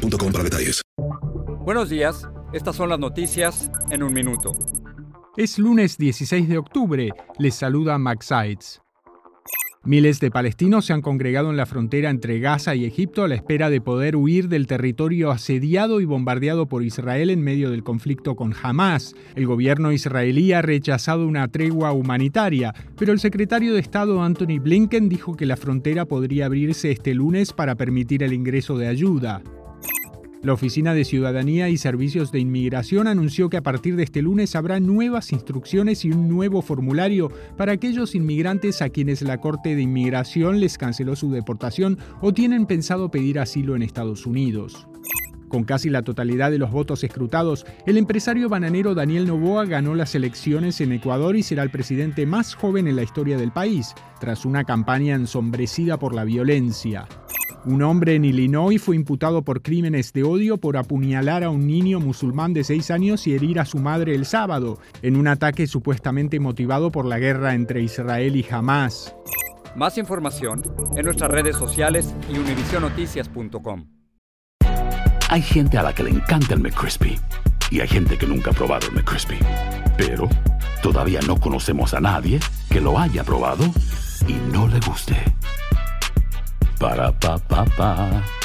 boostmobile.com para detalles. Buenos días, estas son las noticias en un minuto. Es lunes 16 de octubre, les saluda Max Sides. Miles de palestinos se han congregado en la frontera entre Gaza y Egipto a la espera de poder huir del territorio asediado y bombardeado por Israel en medio del conflicto con Hamas. El gobierno israelí ha rechazado una tregua humanitaria, pero el secretario de Estado Anthony Blinken dijo que la frontera podría abrirse este lunes para permitir el ingreso de ayuda. La Oficina de Ciudadanía y Servicios de Inmigración anunció que a partir de este lunes habrá nuevas instrucciones y un nuevo formulario para aquellos inmigrantes a quienes la Corte de Inmigración les canceló su deportación o tienen pensado pedir asilo en Estados Unidos. Con casi la totalidad de los votos escrutados, el empresario bananero Daniel Novoa ganó las elecciones en Ecuador y será el presidente más joven en la historia del país, tras una campaña ensombrecida por la violencia. Un hombre en Illinois fue imputado por crímenes de odio por apuñalar a un niño musulmán de 6 años y herir a su madre el sábado, en un ataque supuestamente motivado por la guerra entre Israel y Hamas. Más información en nuestras redes sociales y univisionoticias.com. Hay gente a la que le encanta el McCrispy y hay gente que nunca ha probado el McCrispy. Pero todavía no conocemos a nadie que lo haya probado y no le guste. Ba-da-ba-ba-ba